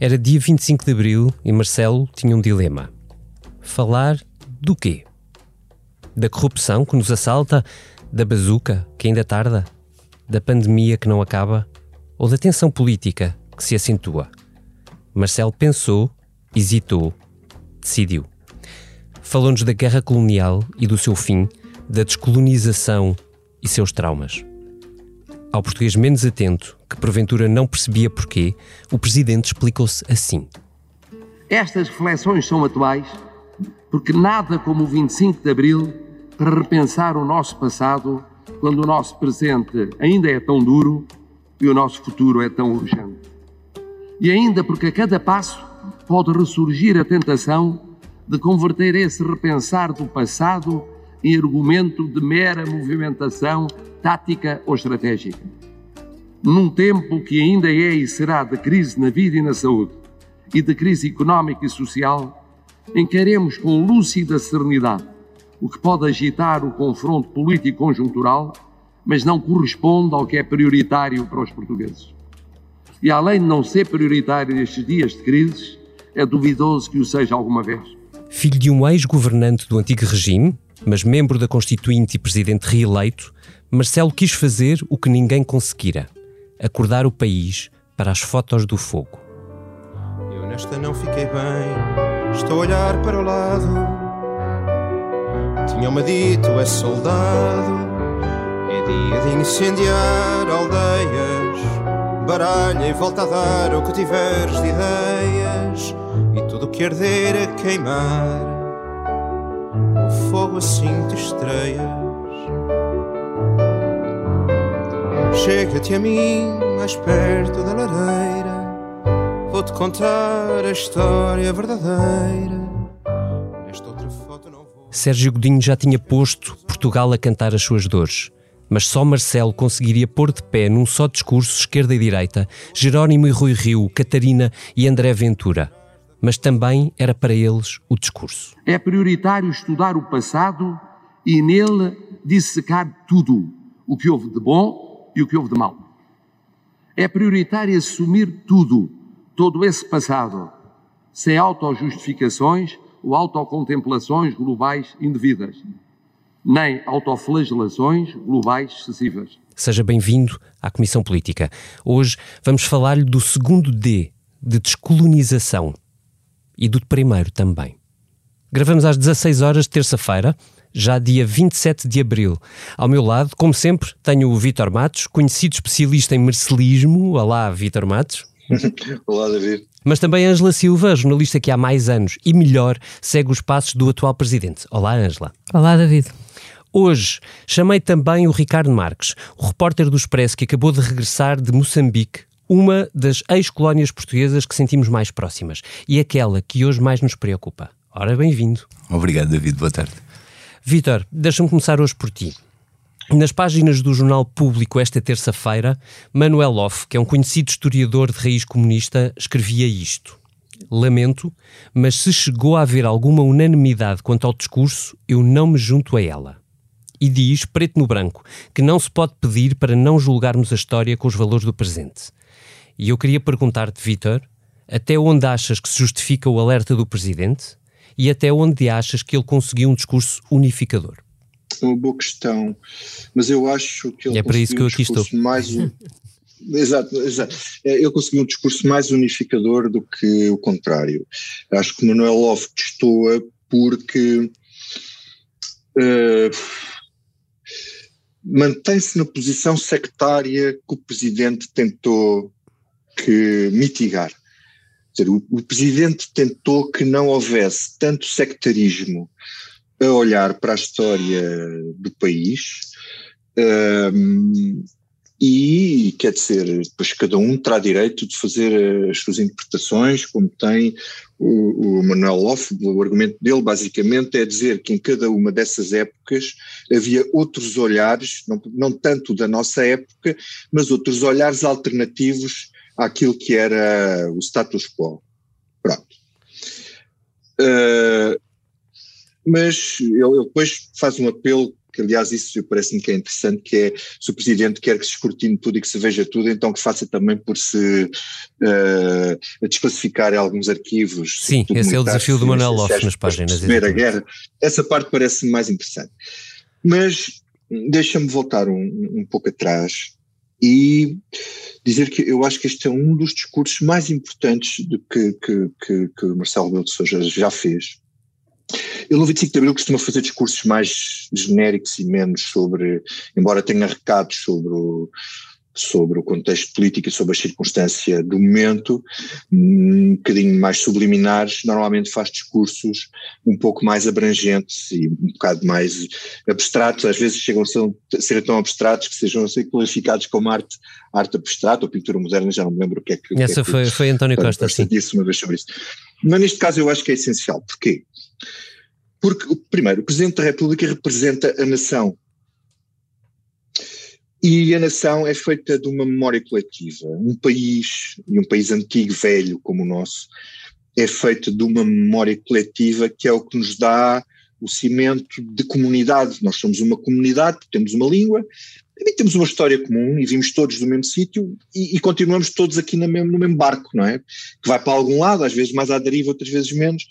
Era dia 25 de abril e Marcelo tinha um dilema. Falar do quê? Da corrupção que nos assalta? Da bazuca que ainda tarda? Da pandemia que não acaba? Ou da tensão política que se acentua? Marcelo pensou, hesitou, decidiu. Falou-nos da guerra colonial e do seu fim, da descolonização e seus traumas. Ao português menos atento, que porventura não percebia porquê, o presidente explicou-se assim. Estas reflexões são atuais porque nada como o 25 de Abril para repensar o nosso passado quando o nosso presente ainda é tão duro e o nosso futuro é tão urgente. E ainda porque a cada passo pode ressurgir a tentação de converter esse repensar do passado em argumento de mera movimentação tática ou estratégica. Num tempo que ainda é e será de crise na vida e na saúde, e de crise económica e social, encaremos com lúcida serenidade o que pode agitar o confronto político conjuntural, mas não corresponde ao que é prioritário para os portugueses. E além de não ser prioritário nestes dias de crises, é duvidoso que o seja alguma vez. Filho de um ex-governante do antigo regime, mas membro da Constituinte e presidente reeleito, Marcelo quis fazer o que ninguém conseguira: acordar o país para as fotos do fogo. Eu nesta não fiquei bem, estou a olhar para o lado. Tinha-me dito, é soldado. É dia de incendiar aldeias. Baralha e volta a dar o que tiveres de ideias. E tudo que arder a queimar o fogo te estreias. Chega-te a mim, mais perto da lareira. Vou-te contar a história verdadeira. Nesta outra foto não vou. Sérgio Godinho já tinha posto Portugal a cantar as suas dores. Mas só Marcelo conseguiria pôr de pé num só discurso esquerda e direita Jerónimo e Rui Rio, Catarina e André Ventura mas também era para eles o discurso. É prioritário estudar o passado e nele dissecar tudo, o que houve de bom e o que houve de mal. É prioritário assumir tudo, todo esse passado, sem autojustificações ou autocontemplações globais indevidas, nem autoflagelações globais excessivas. Seja bem-vindo à Comissão Política. Hoje vamos falar-lhe do segundo D, de descolonização e do primeiro também. Gravamos às 16 horas de terça-feira, já dia 27 de abril. Ao meu lado, como sempre, tenho o Vítor Matos, conhecido especialista em mercelismo. Olá, Vítor Matos. Olá, David. Mas também Ângela Silva, jornalista que há mais anos e melhor segue os passos do atual presidente. Olá, Ângela. Olá, David. Hoje chamei também o Ricardo Marques, o repórter do Expresso que acabou de regressar de Moçambique uma das ex-colónias portuguesas que sentimos mais próximas e aquela que hoje mais nos preocupa. Ora, bem-vindo. Obrigado, David. Boa tarde. Vítor, deixa-me começar hoje por ti. Nas páginas do Jornal Público esta terça-feira, Manuel Off, que é um conhecido historiador de raiz comunista, escrevia isto. Lamento, mas se chegou a haver alguma unanimidade quanto ao discurso, eu não me junto a ela. E diz, preto no branco, que não se pode pedir para não julgarmos a história com os valores do presente. E eu queria perguntar-te, Vitor, até onde achas que se justifica o alerta do Presidente e até onde achas que ele conseguiu um discurso unificador? Uma boa questão, mas eu acho que ele é para isso que eu aqui estou. mais Exato, exato. É, ele conseguiu um discurso mais unificador do que o contrário. Acho que Manuel Love destoa porque uh, mantém-se na posição sectária que o presidente tentou que mitigar. Dizer, o, o presidente tentou que não houvesse tanto sectarismo a olhar para a história do país um, e, quer dizer, depois cada um terá direito de fazer as suas interpretações, como tem o, o Manuel Loff, o argumento dele basicamente é dizer que em cada uma dessas épocas havia outros olhares, não, não tanto da nossa época, mas outros olhares alternativos àquilo que era o status quo. Pronto. Uh, mas ele, depois faz um apelo que aliás isso parece-me que é interessante, que é se o Presidente quer que se escrutine tudo e que se veja tudo, então que faça também por se uh, desclassificar alguns arquivos. Sim, esse é o desafio do Manuel Lopes nas páginas. Perceber a guerra, essa parte parece-me mais interessante. Mas deixa-me voltar um, um pouco atrás e dizer que eu acho que este é um dos discursos mais importantes do que, que, que, que Marcelo Rebelo de Sousa já fez. Ele no 25 de Abril costuma fazer discursos mais genéricos e menos sobre, embora tenha recados sobre o, sobre o contexto político e sobre a circunstância do momento, um bocadinho mais subliminares, normalmente faz discursos um pouco mais abrangentes e um bocado mais abstratos, às vezes chegam a ser tão abstratos que sejam a ser qualificados como arte, arte abstrata ou pintura moderna, já não me lembro o que é que... Essa que é foi, que, foi António Costa, sim. disse uma vez sobre isso. Mas neste caso eu acho que é essencial. Porquê? Porque, primeiro, o Presidente da República representa a nação e a nação é feita de uma memória coletiva. Um país, e um país antigo, velho como o nosso, é feito de uma memória coletiva que é o que nos dá o cimento de comunidade. Nós somos uma comunidade, temos uma língua, também temos uma história comum e vimos todos do mesmo sítio e, e, continuamos todos aqui mesmo, no mesmo barco, não é? Que vai para algum lado, às vezes mais à deriva, outras vezes menos,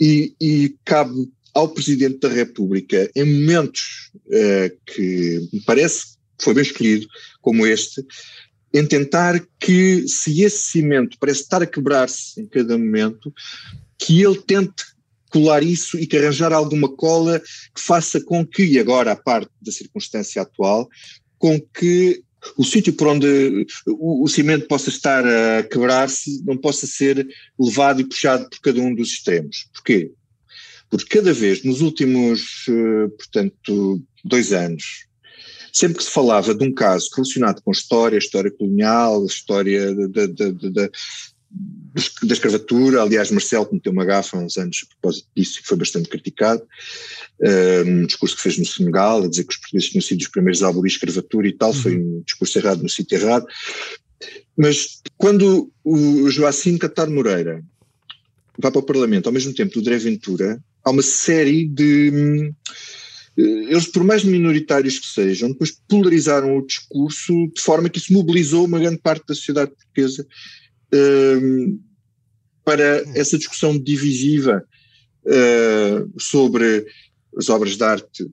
e, e cabe ao Presidente da República, em momentos uh, que me parece foi bem escolhido, como este, em tentar que, se esse cimento parece estar a quebrar-se em cada momento, que ele tente colar isso e que arranjar alguma cola que faça com que, e agora a parte da circunstância atual, com que o sítio por onde o, cimento possa estar a quebrar-se não possa ser levado e puxado por cada um dos extremos. Porquê? Porque cada vez nos últimos, eh, portanto, dois anos, sempre que se falava de um caso relacionado com história, história colonial, história da, da, da, da escravatura, aliás Marcelo cometeu uma gafa há uns anos a propósito disso e foi bastante criticado, um discurso que fez no Senegal, a dizer que os portugueses tinham sido os primeiros a abolir a escravatura e tal, uhum. foi um discurso errado no sítio errado, mas quando o Joacim Catar Moreira vai para o Parlamento ao mesmo tempo do André Ventura, há uma série de eles, por mais minoritários que sejam, depois polarizaram o discurso de forma que isso mobilizou uma grande parte da sociedade portuguesa uh, para essa discussão divisiva uh, sobre as obras de arte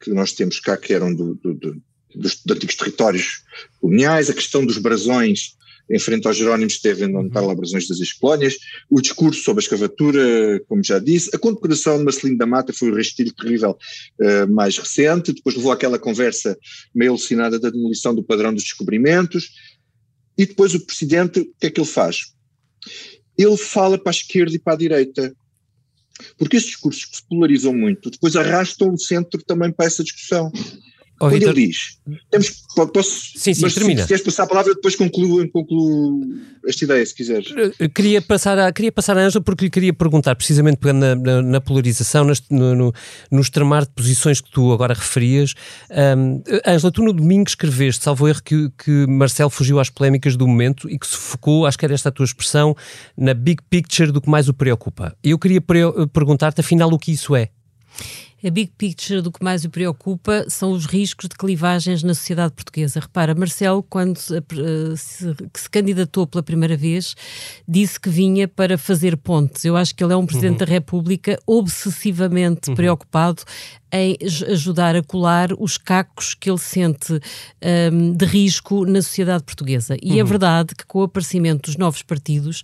que nós temos cá, que eram do, do, do, dos, dos antigos territórios coloniais, a questão dos brasões em frente aos Jerónimos teve em anotar labrações das ex-colónias, o discurso sobre a escravatura, como já disse, a condecoração de Marcelino da Mata foi o restilho terrível uh, mais recente, depois levou aquela conversa meio alucinada da demolição do padrão dos descobrimentos, e depois o presidente, o que é que ele faz? Ele fala para a esquerda e para a direita, porque esses discursos que se polarizam muito, depois arrastam o centro também para essa discussão. Oh, Quando Victor... ele diz, temos, posso, sim, sim, mas termina. se queres passar a palavra, depois concluo, concluo esta ideia, se quiseres. Queria passar a, queria passar a Ângela porque lhe queria perguntar, precisamente pegando na, na, na polarização, no, no, no extremar de posições que tu agora referias. Um, Ângela, tu no domingo escreveste, salvo erro, que, que Marcelo fugiu às polémicas do momento e que se focou, acho que era esta a tua expressão, na big picture do que mais o preocupa. Eu queria perguntar-te, afinal, o que isso é? A big picture do que mais o preocupa são os riscos de clivagens na sociedade portuguesa. Repara, Marcelo, quando se, se, se candidatou pela primeira vez, disse que vinha para fazer pontes. Eu acho que ele é um Presidente uhum. da República obsessivamente uhum. preocupado em ajudar a colar os cacos que ele sente um, de risco na sociedade portuguesa. E é uhum. é verdade que com o aparecimento dos novos partidos,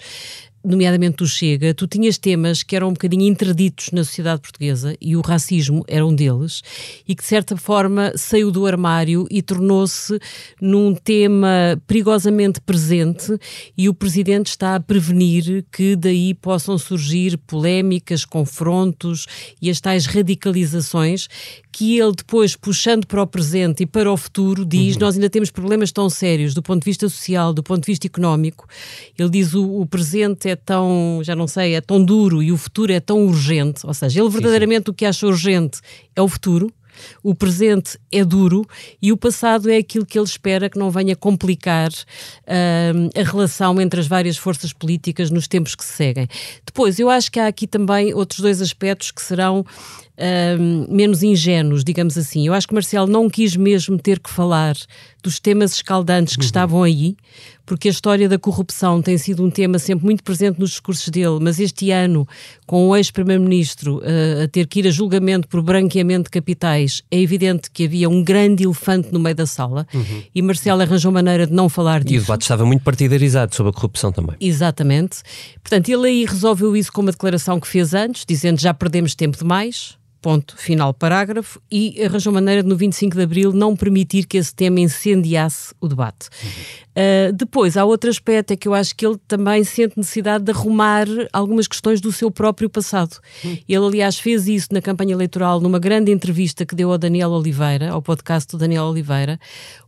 nomeadamente do Chega, tu tinhas temas que eram um bocadinho interditos na sociedade portuguesa e o racismo era um deles, e que de certa forma saiu do armário e tornou-se num tema perigosamente presente e o Presidente está a prevenir que daí possam surgir polémicas, confrontos e as tais radicalizações que ele depois, puxando para o presente e para o futuro, diz: uhum. Nós ainda temos problemas tão sérios do ponto de vista social, do ponto de vista económico. Ele diz: o, o presente é tão, já não sei, é tão duro e o futuro é tão urgente. Ou seja, ele verdadeiramente sim, sim. o que acha urgente é o futuro. O presente é duro e o passado é aquilo que ele espera que não venha complicar uh, a relação entre as várias forças políticas nos tempos que se seguem. Depois, eu acho que há aqui também outros dois aspectos que serão uh, menos ingênuos, digamos assim. Eu acho que Marcelo não quis mesmo ter que falar dos temas escaldantes que uhum. estavam aí, porque a história da corrupção tem sido um tema sempre muito presente nos discursos dele, mas este ano, com o ex-primeiro-ministro uh, a ter que ir a julgamento por branqueamento de capitais, é evidente que havia um grande elefante no meio da sala uhum. e Marcelo arranjou maneira de não falar disso. E o debate estava muito partidarizado sobre a corrupção também. Exatamente. Portanto, ele aí resolveu isso com uma declaração que fez antes, dizendo já perdemos tempo demais, ponto final parágrafo, e arranjou maneira de no 25 de Abril não permitir que esse tema incendiasse o debate. Uhum. Uh, depois, há outro aspecto, é que eu acho que ele também sente necessidade de arrumar algumas questões do seu próprio passado. Uhum. Ele, aliás, fez isso na campanha eleitoral numa grande entrevista que deu ao Daniel Oliveira, ao podcast do Daniel Oliveira,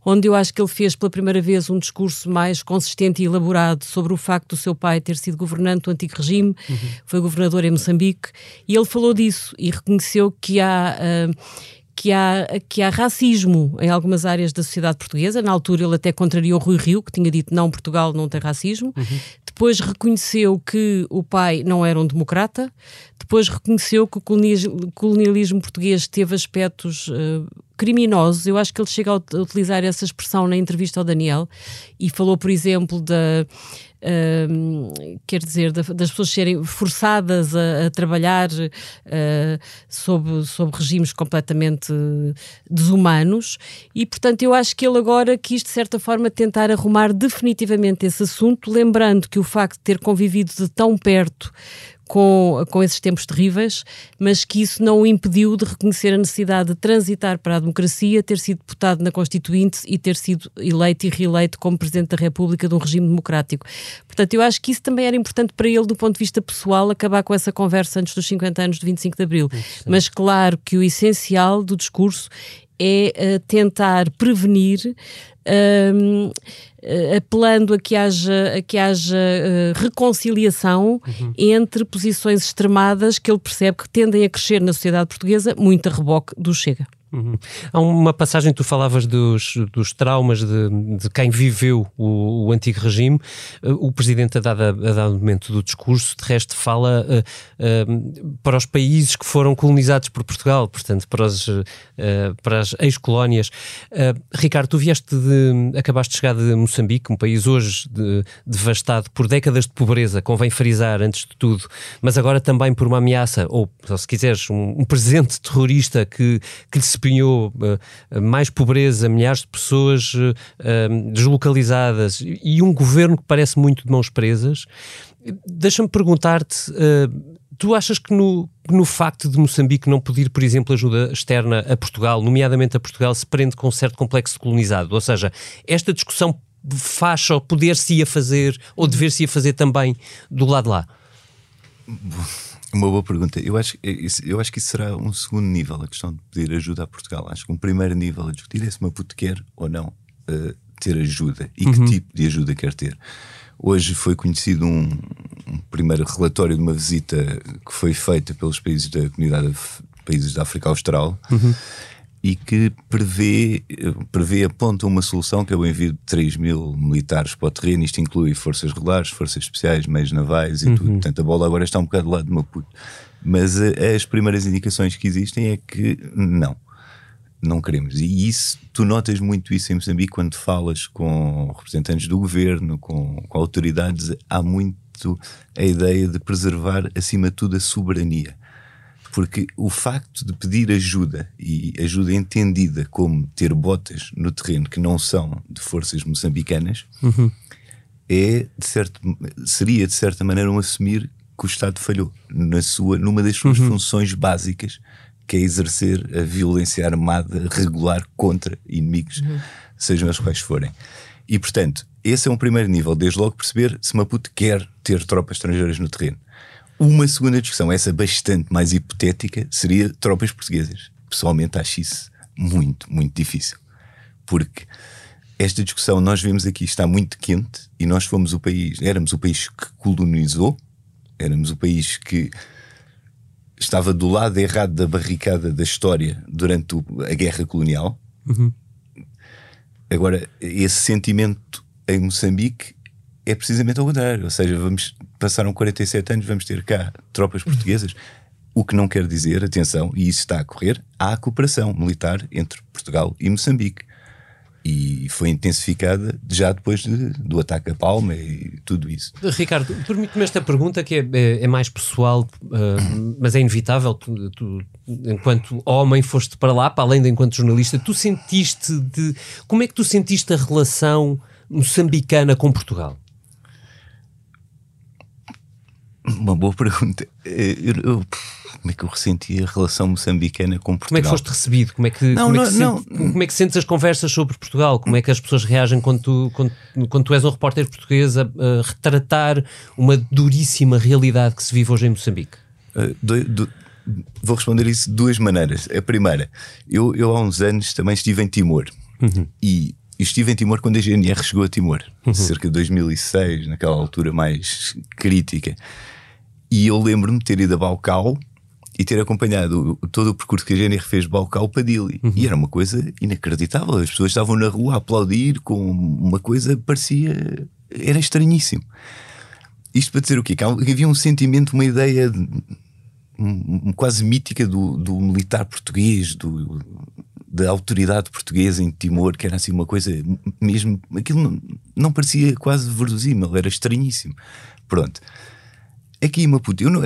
onde eu acho que ele fez pela primeira vez um discurso mais consistente e elaborado sobre o facto do seu pai ter sido governante do antigo regime, uhum. foi governador em Moçambique, e ele falou disso e reconheceu que há. Uh, que há, que há racismo em algumas áreas da sociedade portuguesa. Na altura ele até contrariou Rui Rio, que tinha dito não, Portugal não tem racismo. Uhum. Depois reconheceu que o pai não era um democrata. Depois reconheceu que o colonialismo português teve aspectos uh, criminosos. Eu acho que ele chega a utilizar essa expressão na entrevista ao Daniel e falou, por exemplo, da quer dizer, das pessoas serem forçadas a, a trabalhar uh, sob, sob regimes completamente desumanos. E, portanto, eu acho que ele agora quis, de certa forma, tentar arrumar definitivamente esse assunto, lembrando que o facto de ter convivido de tão perto com, com esses tempos terríveis, mas que isso não o impediu de reconhecer a necessidade de transitar para a democracia, ter sido deputado na Constituinte e ter sido eleito e reeleito como Presidente da República de um regime democrático. Portanto, eu acho que isso também era importante para ele, do ponto de vista pessoal, acabar com essa conversa antes dos 50 anos de 25 de Abril. Mas claro que o essencial do discurso é uh, tentar prevenir um, eh, apelando a que haja, a que haja uh, reconciliação uhum. entre posições extremadas que ele percebe que tendem a crescer na sociedade portuguesa, muito a reboque do Chega. Uhum. Há uma passagem que tu falavas dos, dos traumas de, de quem viveu o, o, antigo regime. O Presidente, a dado, a dado momento do discurso, de resto, fala uh, uh, para os países que foram colonizados por Portugal, portanto, para, os, uh, para as ex-colónias. Ricardo, tu vieste de. acabaste de chegar de Moçambique, um país hoje de, devastado por décadas de pobreza, convém frisar antes de tudo, mas agora também por uma ameaça, ou se quiseres, um, um presente terrorista que, que lhe se empenhou uh, mais pobreza, milhares de pessoas uh, deslocalizadas e um governo que parece muito de mãos presas. Deixa-me perguntar-te. Tu achas que no, no facto de Moçambique não pedir, por exemplo, ajuda externa a Portugal, nomeadamente a Portugal, se prende com um certo complexo colonizado? Ou seja, esta discussão faz ou poder-se-ia fazer ou dever-se-ia fazer também do lado lá? Uma boa pergunta. Eu acho, eu acho que isso será um segundo nível, a questão de pedir ajuda a Portugal. Acho que um primeiro nível a discutir é se Maputo quer ou não uh, ter ajuda e uhum. que tipo de ajuda quer ter. Hoje foi conhecido um, um, primeiro relatório de uma visita que foi feita pelos países da comunidade de países da África Austral. Uhum e que prevê, prevê, aponta uma solução que é o envio de 3 mil militares para o terreno. Isto inclui forças regulares, forças especiais, meios navais e uhum. tudo. Portanto, a bola agora está um bocado do lado de Maputo. Mas eh, as primeiras indicações que existem é que não, não queremos. E isso, tu notas muito isso em Moçambique quando falas com representantes do governo, com, com autoridades. Há muito a ideia de preservar, acima de tudo, a soberania porque o facto de pedir ajuda e ajuda entendida como ter botas no terreno que não são de forças moçambicanas uhum. é de certo, seria de certa maneira um assumir que o Estado falhou na sua, numa das suas uhum. funções básicas, que é exercer a violência armada regular contra inimigos, uhum. sejam as quais forem. E portanto, esse é um primeiro nível, desde logo perceber se Maputo quer ter tropas estrangeiras no terreno. Uma segunda discussão, essa bastante mais hipotética, seria tropas portuguesas. Pessoalmente acho isso muito, muito difícil. Porque esta discussão nós vemos aqui está muito quente e nós fomos o país, éramos o país que colonizou, éramos o país que estava do lado errado da barricada da história durante a guerra colonial. Uhum. Agora, esse sentimento em Moçambique é precisamente ao contrário. Ou seja, vamos, passaram 47 anos, vamos ter cá tropas portuguesas. O que não quer dizer, atenção, e isso está a correr, há cooperação militar entre Portugal e Moçambique. E foi intensificada já depois de, do ataque a Palma e tudo isso. Ricardo, permite-me esta pergunta que é, é, é mais pessoal, uh, mas é inevitável. Tu, tu, enquanto homem, foste para lá, para além de enquanto jornalista, tu sentiste de. Como é que tu sentiste a relação moçambicana com Portugal? Uma boa pergunta. Eh, eu, eu, como é que eu ressenti a relação moçambicana com Portugal? Como é que foste recebido? Como é que, não, como, é que não, sente, não. como é que sentes as conversas sobre Portugal? Como é que as pessoas reagem quando tu, quando, quando tu és um repórter português a, a, retratar uma duríssima realidade que se vive hoje em Moçambique? Uh, do, do, vou responder isso de duas maneiras. A primeira, eu, eu há uns anos também estive em Timor uhum. e estive em Timor quando a GNR chegou a Timor, uhum. cerca de 2006, naquela altura mais crítica. E eu lembro-me de ter ido a Balcau e ter acompanhado todo o percurso que a GNR fez de Balcau para Dili. Uhum. E era uma coisa inacreditável. As pessoas estavam na rua a aplaudir com uma coisa parecia. era estranhíssimo. Isto para dizer o quê? Que havia um sentimento, uma ideia de, um, quase mítica do, do militar português, do, da autoridade portuguesa em Timor, que era assim uma coisa mesmo. aquilo não, não parecia quase verosímil, era estranhíssimo. Pronto aqui em Maputo, eu não,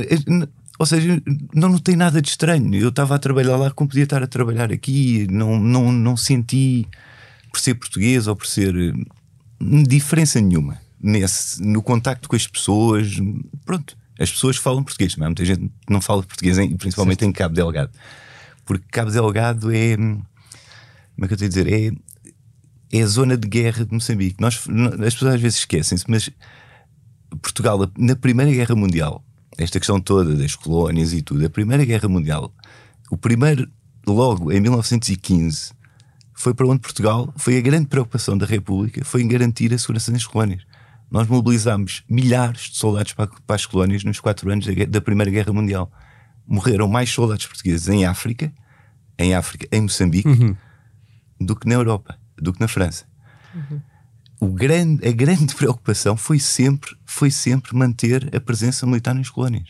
ou seja, não notei nada de estranho. Eu estava a trabalhar lá como podia estar a trabalhar aqui, não, não, não senti por ser português ou por ser hum, diferença nenhuma nesse, no contacto com as pessoas. Pronto, as pessoas falam português, mas muita gente não fala português, principalmente certo. em Cabo Delgado, porque Cabo Delgado é hum, como é que eu tenho a dizer? É, é a zona de guerra de Moçambique. Nós, as pessoas às vezes esquecem-se, mas Portugal, na Primeira Guerra Mundial, esta questão toda das colónias e tudo, a Primeira Guerra Mundial, o primeiro, logo em 1915, foi para onde Portugal foi a grande preocupação da República, foi em garantir a segurança nas colónias. Nós mobilizámos milhares de soldados para, para as colónias nos quatro anos da, da, Primeira Guerra Mundial. Morreram mais soldados portugueses em África, em África, em Moçambique, uhum. do que na Europa, do que na França. Uhum o grande, a grande preocupação foi sempre, foi sempre manter a presença militar nas colónias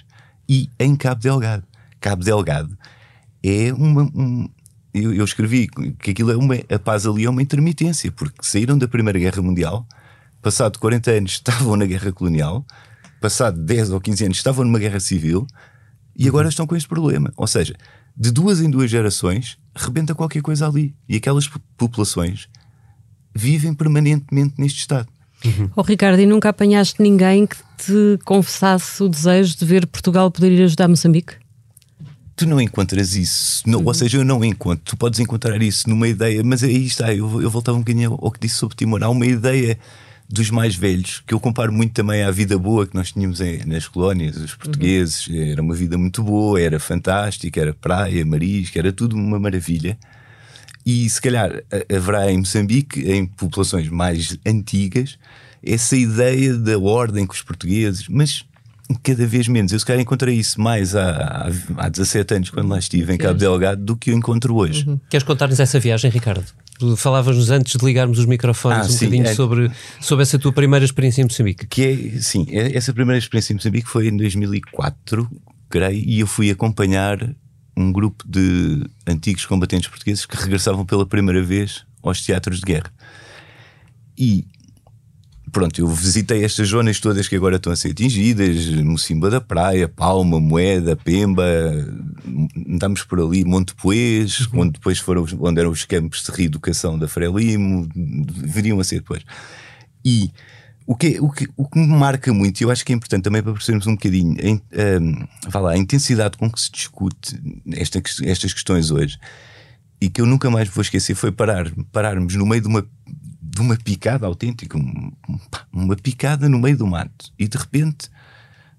e em Cabo Delgado. Cabo Delgado é uma. Um, eu, eu, escrevi que aquilo é uma. A paz ali é uma intermitência, porque saíram da Primeira Guerra Mundial, passado 40 anos estavam na Guerra Colonial, passado 10 ou 15 anos estavam numa guerra civil e agora estão com este problema. Ou seja, de duas em duas gerações, rebenta qualquer coisa ali. E aquelas populações vivem permanentemente neste estado. Uhum. Oh, Ricardo, e nunca apanhaste ninguém que te confessasse o desejo de ver Portugal poder ir ajudar Moçambique? Tu não encontras isso, não, uhum. ou seja, eu não encontro. Tu podes encontrar isso numa ideia, mas aí está. Eu, eu voltava um bocadinho ao que disse sobre Timor. Há uma ideia dos mais velhos que eu comparo muito também à vida boa que nós tínhamos em, nas colónias, os portugueses. Uhum. Era uma vida muito boa, era fantástica, era praia, marisco, era tudo uma maravilha. E se calhar haverá em Moçambique, em populações mais antigas, essa ideia da ordem com os portugueses, mas cada vez menos. Eu se calhar encontrei isso mais há, há 17 anos, quando lá estive em Cabo Delgado, do que eu encontro hoje. Uhum. Queres contar-nos essa viagem, Ricardo? Falavas-nos antes de ligarmos os microfones ah, um sim, bocadinho é... sobre, sobre essa tua primeira experiência em Moçambique. Que é, sim, é, essa primeira experiência em Moçambique foi em 2004, creio, e eu fui acompanhar um grupo de antigos combatentes portugueses que regressavam pela primeira vez aos teatros de guerra. E pronto, eu visitei estas zonas todas que agora estão a ser atingidas: Mocimba da Praia, Palma, Moeda, Pemba, andámos por ali, Monte Poês, uhum. onde depois foram onde eram os campos de reeducação da Frelimo, viriam a ser depois. E o que, o, que, o que me marca muito, e eu acho que é importante também para percebermos um bocadinho a, a, lá, a intensidade com que se discute esta, estas questões hoje, e que eu nunca mais vou esquecer, foi parar, pararmos no meio de uma, de uma picada autêntica, uma picada no meio do mato, e de repente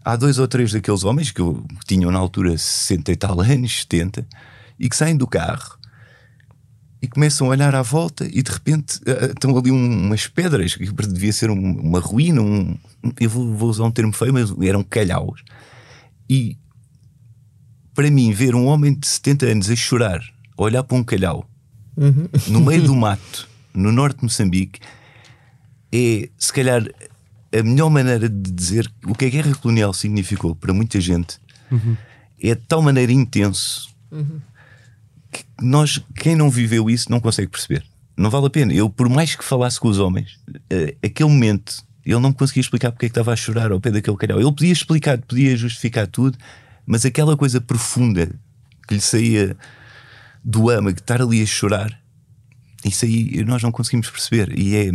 há dois ou três daqueles homens que, eu, que tinham na altura 60 e tal anos, 70, e que saem do carro e começam a olhar à volta e de repente uh, estão ali um, umas pedras que devia ser um, uma ruína, um, eu vou, vou, usar um termo feio, mas eram calhaus. E para mim, ver um homem de 70 anos a chorar, a olhar para um calhau uhum. no meio do mato, no norte de Moçambique, é se calhar a melhor maneira de dizer o que a guerra colonial significou para muita gente. Uhum é de tal maneira intenso uhum. Que nós, quem não viveu isso, não consegue perceber. Não vale a pena. Eu, por mais que falasse com os homens, uh, aquele momento, ele não me conseguia explicar porque é que estava a chorar ao pé daquele calhau. Ele podia explicar, podia justificar tudo, mas aquela coisa profunda que lhe saía do âmago, estar ali a chorar, isso aí nós não conseguimos perceber. E é,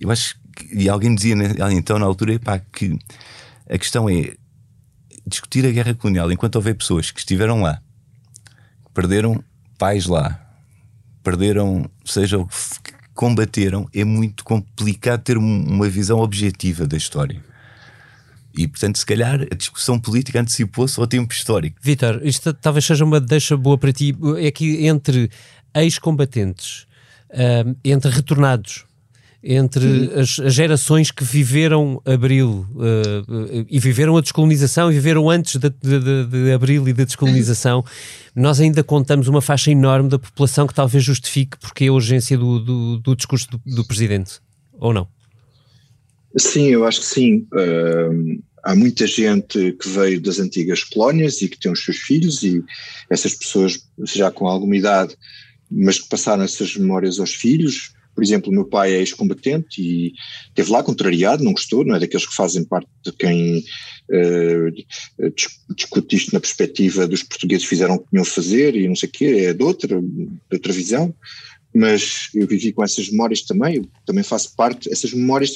eu acho que, e alguém dizia então na altura, pá, que a questão é discutir a guerra colonial enquanto houver pessoas que estiveram lá, que perderam pais lá, perderam, seja o que combateram, é muito complicado ter uma visão objetiva da história. E, portanto, se calhar a discussão política antecipou-se ao tempo histórico. Vitor, isto talvez seja uma deixa boa para ti. É que entre ex-combatentes, uh, entre retornados, entre as, as, gerações que viveram Abril uh, e viveram a descolonização e viveram antes de, de, de, Abril e da descolonização, nós ainda contamos uma faixa enorme da população que talvez justifique porque a urgência do, do, do discurso do, do, Presidente, ou não? Sim, eu acho que sim. Uh, há muita gente que veio das antigas colónias e que tem os seus filhos e essas pessoas já com alguma idade, mas que passaram essas memórias aos filhos, por exemplo, o meu pai é ex-combatente e esteve lá contrariado, não gostou, não é daqueles que fazem parte de quem uh, discute isto na perspectiva dos portugueses fizeram o que tinham fazer e não sei o quê, é de outra, de outra visão. Mas eu vivi com essas memórias também, eu também faço parte, essas memórias,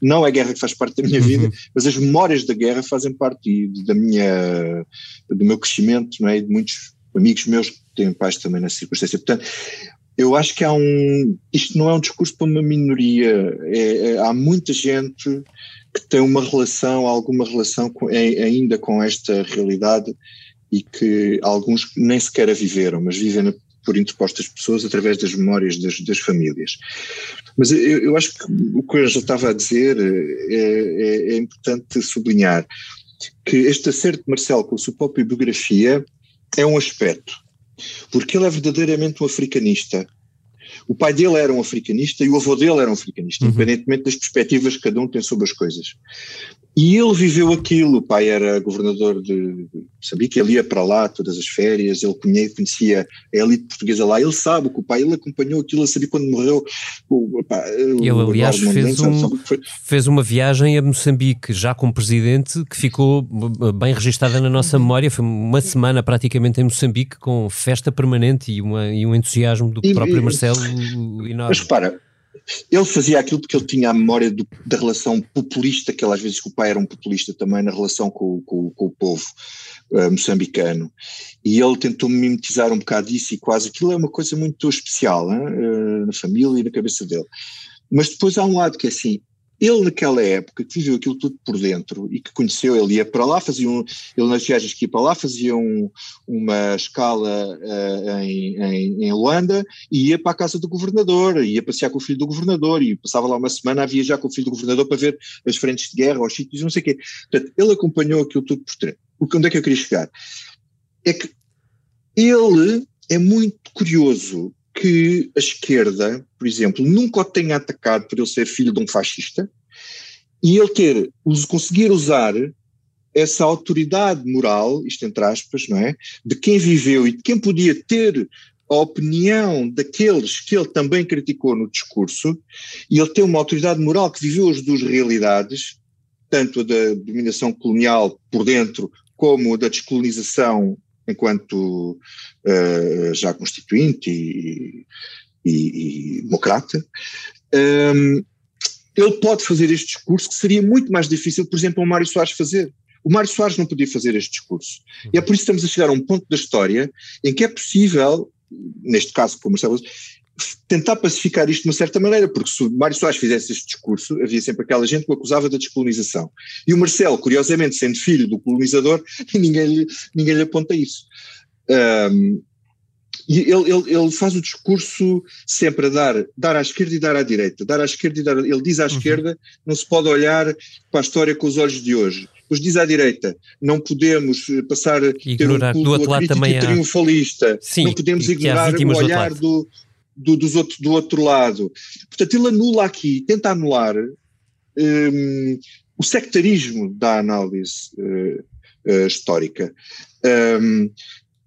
não é a guerra que faz parte da minha vida, uhum. mas as memórias da guerra fazem parte da minha, do meu crescimento, não é? de muitos amigos meus que têm pais também nessa circunstância. Portanto, eu acho que há um. Isto não é um discurso para uma minoria. É, é, há muita gente que tem uma relação, alguma relação com, é, ainda com esta realidade e que alguns nem sequer a viveram, mas vivem por interpostas pessoas através das memórias das, das famílias. Mas eu, eu, acho que o que eu já estava a dizer é, é, é importante sublinhar que este acerto de Marcelo com a sua própria biografia é um aspecto porque ele é verdadeiramente um africanista. O pai dele era um africanista e o avô dele era um africanista, uhum. independentemente das perspectivas que cada um tem sobre as coisas. E ele viveu aquilo, o pai era governador de sabia que ele ia para lá todas as férias, ele conhecia a elite portuguesa lá, ele sabe que o pai, ele acompanhou aquilo, ele sabia quando morreu. O, pá, ele, aliás, fez, um, fez uma viagem a Moçambique, já como presidente, que ficou bem registada na nossa memória, foi uma semana praticamente em Moçambique, com festa permanente e, uma, e um entusiasmo do e, próprio Marcelo enorme. Mas para, ele fazia aquilo porque ele tinha a memória do, da relação populista, que ele às vezes que o pai era um populista também na relação com, com, com o povo uh, moçambicano. E ele tentou mimetizar um bocado isso e quase aquilo é uma coisa muito especial uh, na família e na cabeça dele. Mas depois há um lado que é assim, ele naquela época que viveu aquilo tudo por dentro e que conheceu, ele ia para lá, fazia um, ele nas viagens que ia para lá fazia um, uma escala uh, em, em, em, Luanda e ia para a casa do governador, ia passear com o filho do governador e passava lá uma semana a viajar com o filho do governador para ver as frentes de guerra, os sítios, não sei o quê. Portanto, ele acompanhou aquilo tudo por dentro. Onde é que eu queria chegar? É que ele é muito curioso que a esquerda, por exemplo, nunca o tenha atacado por ele ser filho de um fascista e ele ter, conseguir usar essa autoridade moral, isto entre aspas, não é? De quem viveu e de quem podia ter a opinião daqueles que ele também criticou no discurso, e ele tem uma autoridade moral que viveu as duas realidades, tanto a da dominação colonial por dentro, como a da descolonização enquanto uh, já constituinte e, e, e democrata, um, ehm, ele pode fazer este discurso que seria muito mais difícil, por exemplo, o Mário Soares fazer. O Mário Soares não podia fazer este discurso. E é por isso que estamos a chegar a um ponto da história em que é possível, neste caso com o Marcelo, tentar pacificar isto de uma certa maneira, porque se o Mário Soares fizesse este discurso, havia sempre aquela gente que o acusava da descolonização. E o Marcelo, curiosamente, sendo filho do colonizador, ninguém lhe, ninguém lhe aponta isso. Um, e ele, ele, ele, faz o discurso sempre a dar, dar à esquerda e dar à direita, dar à esquerda e dar. Ele diz à uhum. esquerda: não se pode olhar para a história com os olhos de hoje. Depois diz à direita: não podemos eh, passar ignorar. ter um culto do outro também triunfalista, Sim, não podemos ignorar o olhar do, do, dos outro, do outro lado. Portanto, ele anula aqui, tenta anular um, o sectarismo da análise uh, uh, histórica. um,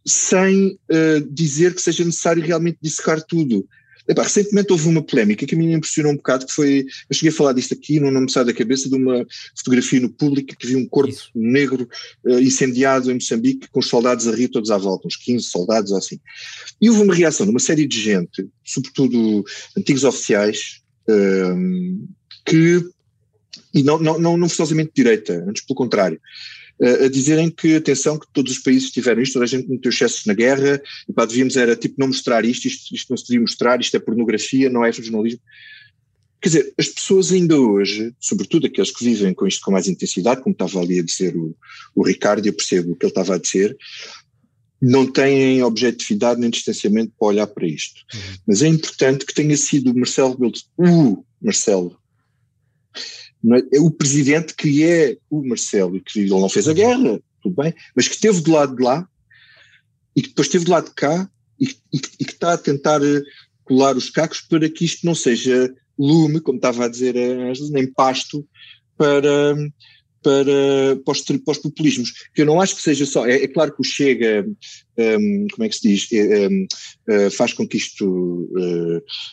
sem uh, dizer que seja necessário realmente dissecar tudo. Epá, recentemente houve uma polémica que a mim me impressionou um bocado, que foi, eu cheguei a falar disto aqui, não, não me sai da cabeça, de uma fotografia no público que viu um corpo Isso. negro uh, incendiado em Moçambique com os soldados a rir todos à volta, uns 15 soldados ou assim. E houve uma reação de uma série de gente, sobretudo antigos oficiais, uh, que, e não, não, não, não forçosamente de direita, antes pelo contrário, a dizerem que, atenção, que todos os países tiveram isto, toda a gente meteu excessos na guerra, e pá, devíamos era tipo não mostrar isto, isto, isto não se devia mostrar, isto é pornografia, não é jornalismo. Quer dizer, as pessoas ainda hoje, sobretudo aqueles que vivem com isto com mais intensidade, como estava ali a dizer o, o Ricardo, eu percebo o que ele estava a dizer, não têm objetividade nem distanciamento para olhar para isto. Uhum. Mas é importante que tenha sido o Marcelo Rebelo, o Marcelo, é? é? o presidente que é o Marcelo, que ele não fez a guerra, tudo bem, mas que esteve do lado de lá e que depois esteve do lado de cá e, e, e que está a tentar eh, colar os cacos para que isto não seja lume, como estava a dizer a Ângela, nem pasto para, para, para, os, para os populismos, que eu não acho que seja só, é, é claro que o Chega, um, como é que se diz, um, uh, eh, faz com que isto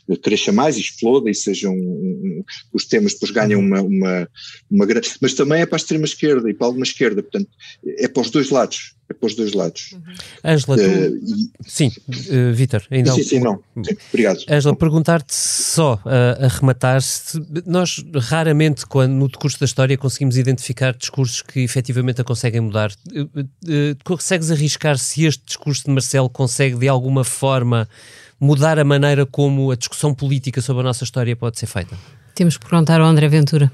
uh, cresça mais, exploda e sejam, um, os temas depois ganham uma, uma, uma grande, mas também é para a extrema esquerda e para alguma esquerda, portanto é para os dois lados, é para os dois lados. Uhum. Ângela, uh, tu... sim, uh, Vítor, ainda Sim, sim, não, sim, obrigado. Ângela, perguntar-te só uh, a rematar, se nós raramente quando no decurso da história conseguimos identificar discursos que efetivamente a conseguem mudar. consegues arriscar se este discurso de Marcelo consegue de alguma forma mudar a maneira como a discussão política sobre a nossa história pode ser feita? Temos que perguntar ao André Ventura.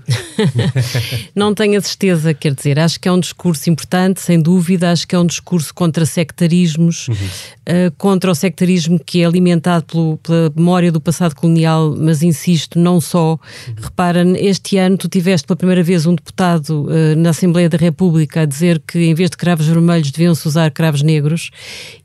não tenho a certeza, quer dizer, acho que é um discurso importante, sem dúvida, acho que é um discurso contra sectarismos, uhum. uh, contra o sectarismo que é alimentado pelo, pela memória do passado colonial, mas insisto, não só. Uhum. Repara, este ano tu tiveste pela primeira vez um deputado uh, na Assembleia da República a dizer que em vez de cravos vermelhos deviam-se usar cravos negros,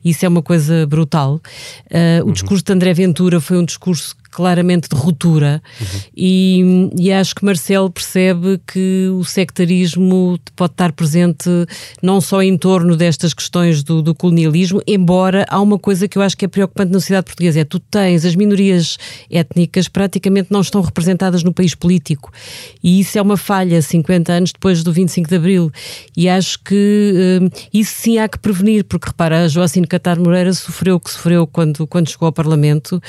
isso é uma coisa brutal. Uh, o uhum. discurso de André Ventura foi um discurso claramente de ruptura. Uhum. e, e, acho que Marcelo percebe que o sectarismo pode estar presente não só em torno destas questões do, do, colonialismo, embora há uma coisa que eu acho que é preocupante na sociedade portuguesa, é tu tens as minorias étnicas praticamente não estão representadas no país político. E isso é uma falha 50 anos depois do 25 de Abril. E acho que hum, isso sim há que prevenir, porque repara, a Joacine Catar Moreira sofreu o que sofreu quando, quando chegou ao Parlamento.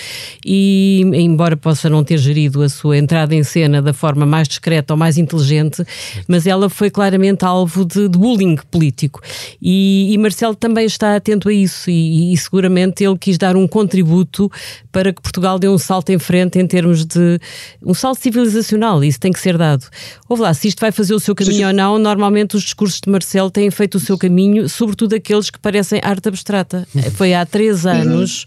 E embora possa não ter gerido a sua entrada em cena da forma mais discreta ou mais inteligente, mas ela foi claramente alvo de, de bullying político. E, e, Marcelo também está atento a isso e, e, seguramente ele quis dar um contributo para que Portugal dê um salto em frente em termos de um salto civilizacional. Isso tem que ser dado. Ouve lá, se isto vai fazer o seu caminho sim, ou não, normalmente os discursos de Marcelo têm feito o seu caminho, sobretudo aqueles que parecem arte abstrata. Foi há três uhum. anos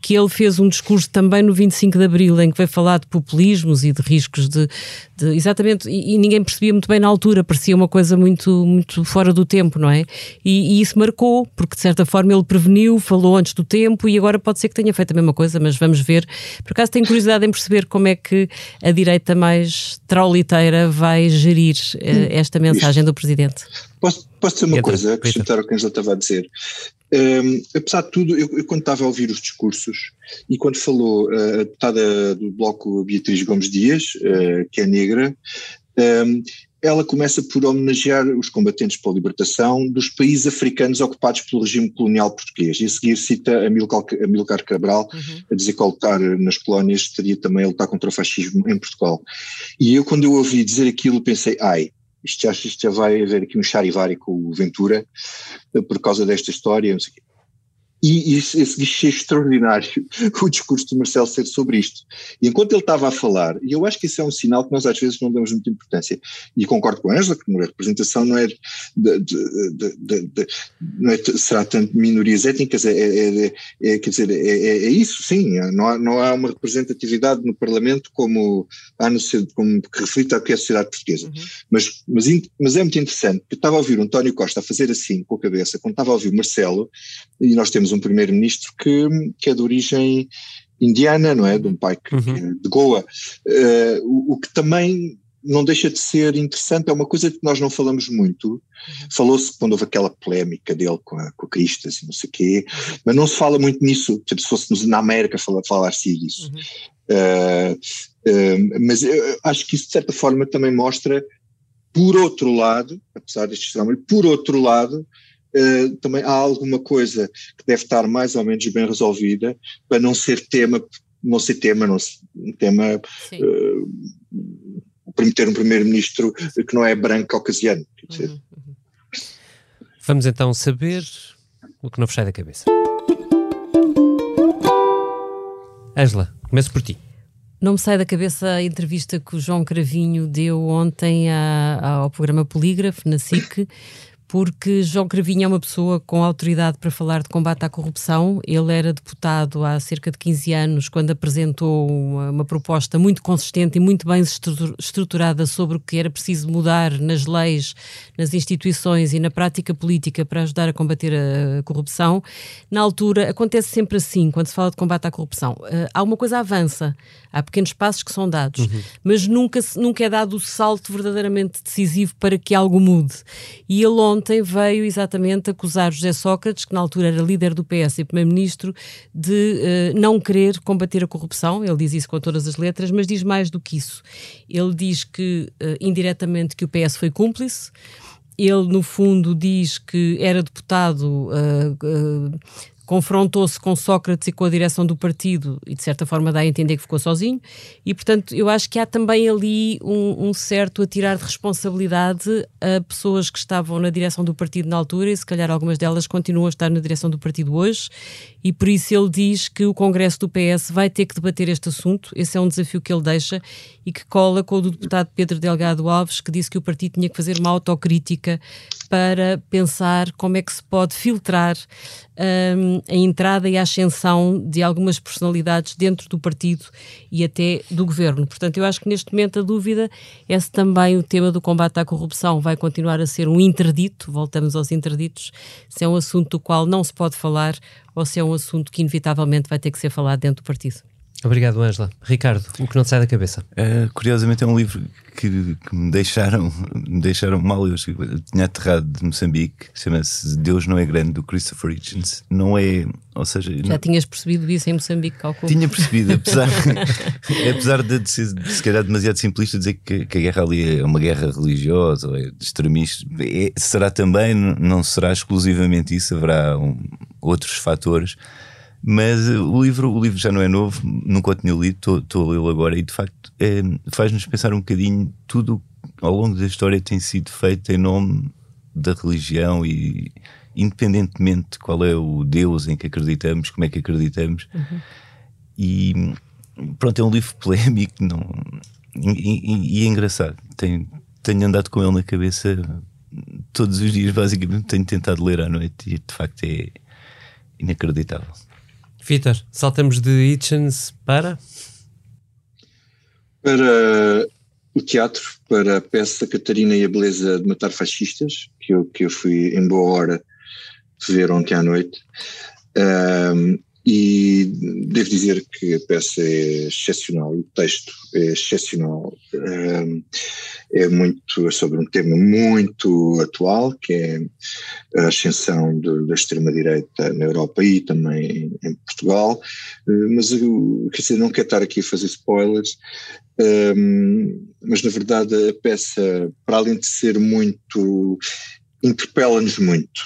que ele fez um discurso também no 25 de Abril, em que veio falar de populismos e de riscos de. de exatamente, e, e, ninguém percebia muito bem na altura, parecia uma coisa muito, muito fora do tempo, não é? E, e, isso marcou, porque de certa forma ele preveniu, falou antes do tempo e agora pode ser que tenha feito a mesma coisa, mas vamos ver. Por acaso tenho curiosidade em perceber como é que a direita mais trauliteira vai gerir uh, esta mensagem do Presidente. Posso, posso dizer uma Entra, coisa, acrescentar o que a Angela estava a dizer? Um, apesar de tudo, eu, eu, quando estava a ouvir os discursos e quando falou uh, a deputada do Bloco Beatriz Gomes Dias, uh, que é negra, um, ela começa por homenagear os combatentes pela libertação dos países africanos ocupados pelo regime colonial português. E a seguir cita Amilcar Cabral uhum. a dizer que ao lutar nas colónias estaria também a lutar contra o fascismo em Portugal. E eu, quando eu ouvi dizer aquilo, pensei, ai, isto já, isto já vai haver aqui um charivari com o Ventura por causa desta história, não sei o quê. E, esse, esse guichê extraordinário, o discurso do Marcelo ser sobre isto. E enquanto ele estava a falar, e eu acho que isso é um sinal que nós às vezes não damos muita importância, e concordo com a Angela, que a representação não é, de, de, de, não é será tanto minorias étnicas, é, é, é, é quer dizer, é, isso, sim, não há, não há uma representatividade no Parlamento como, há no, como que reflita o que é a sociedade portuguesa. Uhum. Mas, mas, mas é muito interessante, eu estava a ouvir o António Costa a fazer assim com a cabeça, quando estava a ouvir o Marcelo, e nós temos um primeiro-ministro que, que é de origem indiana, não é? De um pai que, uhum. de Goa, uh, o, o, que também não deixa de ser interessante, é uma coisa que nós não falamos muito. Falou-se quando houve aquela polémica dele com a, com a Cristas e não sei o quê, mas não se fala muito nisso. Tipo, se fosse na América falar-se disso. Uhum. Uh, uh, mas eu acho que isso, de certa forma, também mostra, por outro lado, apesar destes dramas, por outro lado, Uh, também há alguma coisa que deve estar mais ou menos bem resolvida para não ser tema, não ser tema, não ser, um tema uh, permitir um primeiro-ministro que não é branco caucasiano. Uhum, uhum. Vamos então saber o que não vos sai da cabeça. Ângela, começo por ti. Não me sai da cabeça a entrevista que o João Cravinho deu ontem ao programa Polígrafo, na SIC, porque João Cravinho é uma pessoa com autoridade para falar de combate à corrupção. Ele era deputado há cerca de 15 anos, quando apresentou uma, uma proposta muito consistente e muito bem estruturada sobre o que era preciso mudar nas leis, nas instituições e na prática política para ajudar a combater a corrupção. Na altura, acontece sempre assim, quando se fala de combate à corrupção. Uh, há uma coisa avança, há pequenos passos que são dados, uhum. mas nunca, nunca é dado o salto verdadeiramente decisivo para que algo mude. E ele ontem ontem veio exatamente acusar José Sócrates, que na altura era líder do PS e primeiro-ministro, de uh, não querer combater a corrupção. Ele diz isso com todas as letras, mas diz mais do que isso. Ele diz que, uh, indiretamente, que o PS foi cúmplice. Ele, no fundo, diz que era deputado uh, confrontou-se com Sócrates e com a direção do partido e de certa forma dá a entender que ficou sozinho. E portanto eu acho que há também ali um, um, certo atirar de responsabilidade a pessoas que estavam na direção do partido na altura e se calhar algumas delas continuam a estar na direção do partido hoje. E por isso ele diz que o Congresso do PS vai ter que debater este assunto, esse é um desafio que ele deixa e que cola com o do deputado Pedro Delgado Alves que disse que o partido tinha que fazer uma autocrítica para pensar como é que se pode filtrar um, a entrada e a ascensão de algumas personalidades dentro do partido e até do governo. Portanto, eu acho que neste momento a dúvida é se também o tema do combate à corrupção vai continuar a ser um interdito, voltamos aos interditos, se é um assunto do qual não se pode falar ou se é um assunto que inevitavelmente vai ter que ser falado dentro do partido. Obrigado, Ângela. Ricardo, o que não te sai da cabeça? Uh, curiosamente é um livro que, que, me deixaram me deixaram mal. Eu tinha aterrado de Moçambique, chama-se Deus Não é Grande, do Christopher Hitchens. Não é, ou seja. Já não... tinhas percebido isso em Moçambique, calculo. Tinha percebido, apesar, apesar de, de ser se calhar demasiado simplista dizer que, que, a guerra ali é uma guerra religiosa ou é de extremistas. É, será também, não será exclusivamente isso, haverá um, outros fatores. Mas eh, o livro, o livro já não é novo, nunca o tinha lido, estou a lê-lo agora e de facto é, faz-nos pensar um bocadinho tudo ao longo da história tem sido feito em nome da religião e independentemente de qual é o Deus em que acreditamos, como é que acreditamos. Uhum. E pronto, é um livro polémico não, e, e, e é engraçado. Tenho, tenho andado com ele na cabeça todos os dias, basicamente. Tenho tentado ler à noite e de facto é inacreditável. Vitor, saltamos de Hitchens para? Para o teatro, para a peça Catarina e a Beleza de Matar Fascistas, que eu, que eu fui em boa hora ver ontem à noite. Um, e devo dizer que a peça é excepcional, o texto é excepcional, é muito sobre um tema muito atual, que é a ascensão de, da extrema-direita na Europa e também em Portugal, mas eu, quer dizer, não quero estar aqui a fazer spoilers, mas na verdade a peça, para além de ser muito, interpela-nos muito,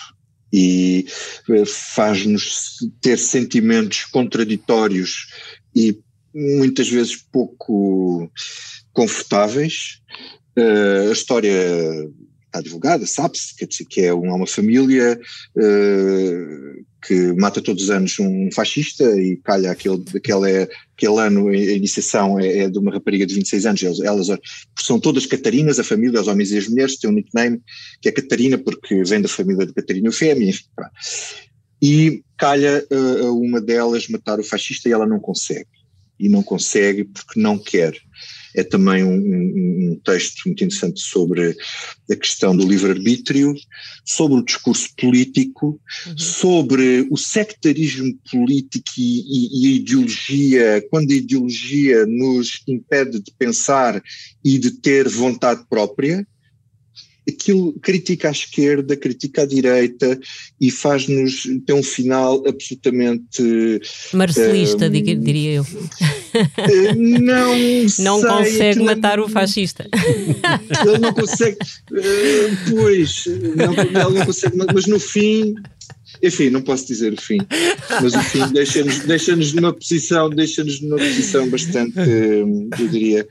e eh, faz-nos ter sentimentos contraditórios e muitas vezes pouco confortáveis. Uh, a história está divulgada, sabe-se, que é uma família uh, que mata todos os anos um fascista e calha aquele, aquele, aquele ano a iniciação é, é, de uma rapariga de 26 anos, elas, elas, são todas Catarinas, a família, os homens e as mulheres, tem um nickname que é Catarina porque vem da família de Catarina Eufémia, enfim, e calha uh, uma delas matar o fascista e ela não consegue. e não consegue porque não quer. É também um, um, um texto muito interessante sobre a questão do livre-arbítrio, sobre o discurso político, uhum. sobre o sectarismo político e, e, e, a ideologia, quando a ideologia nos impede de pensar e de ter vontade própria, aquilo critica a esquerda, critica a direita e faz-nos ter um final absolutamente. Marcelista, um, diria eu. Eh, não. não sei, consegue matar o fascista. Ele não consegue. Uh, pois, não, ele não consegue, mas no fim enfim, não posso dizer o fim, mas o fim deixa-nos deixa numa posição, deixa-nos numa posição bastante, eu diria,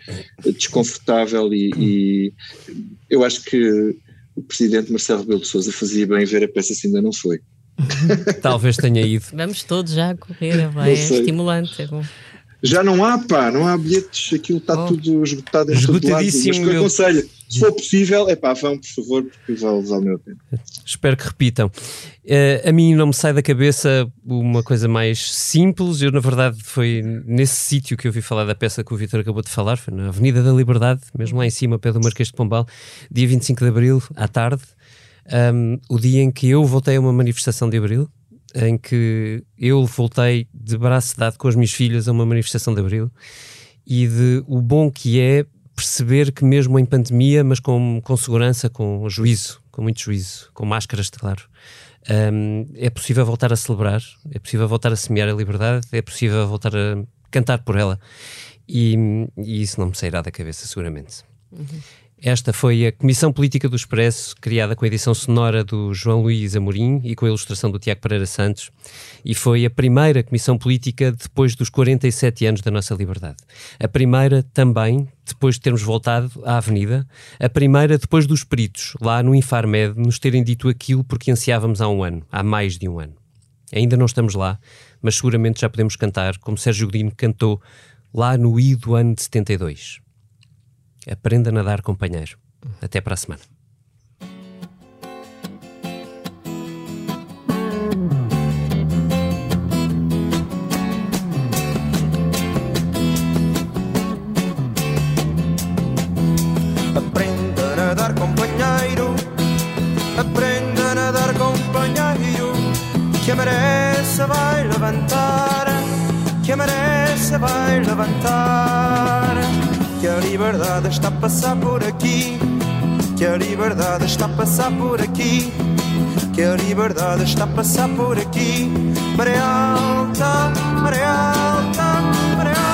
desconfortável e, e eu acho que o presidente Marcelo Rebelo de Sousa fazia bem ver a peça se ainda não foi. Talvez tenha ido. Vamos todos já a correr, é estimulante, é bom. Já não há, pá, não há bilhetes, aquilo está oh. tudo esgotado em todo lado. Mas que eu aconselho, se for possível, é pá, vão por favor, porque vai levar o meu tempo. Espero que repitam. Uh, a mim não me sai da cabeça uma coisa mais simples. Eu, na verdade, foi nesse sítio que eu vi falar da peça que o Vitor acabou de falar, foi na Avenida da Liberdade, mesmo lá em cima, pé do Marquês de Pombal, dia 25 de Abril, à tarde. Um, o dia em que eu voltei a uma manifestação de Abril, em que eu voltei de braço dado com as minhas filhas a uma manifestação de Abril e de o bom que é perceber que mesmo em pandemia, mas com, com segurança, com juízo, com muito juízo, com máscaras, claro, um, é possível voltar a celebrar, é possível voltar a semear a liberdade, é possível voltar a cantar por ela. E, e isso não me sairá da cabeça, seguramente. Uhum. Esta foi a Comissão Política do Expresso, criada com a edição sonora do João Luís Amorim e com a ilustração do Tiago Pereira Santos, e foi a primeira Comissão Política depois dos 47 anos da nossa liberdade. A primeira também, depois de termos voltado à Avenida, a primeira depois dos peritos, lá no Infarmed, nos terem dito aquilo porque ansiávamos há um ano, há mais de um ano. Ainda não estamos lá, mas seguramente já podemos cantar, como Sérgio Godinho cantou lá no I do ano de 72. Aprenda a nadar, companheiro. Até para a semana. A passar por aqui, que a liberdade está a passar por aqui, que a liberdade está a passar por aqui. Maré alta, maré alta, maré alta.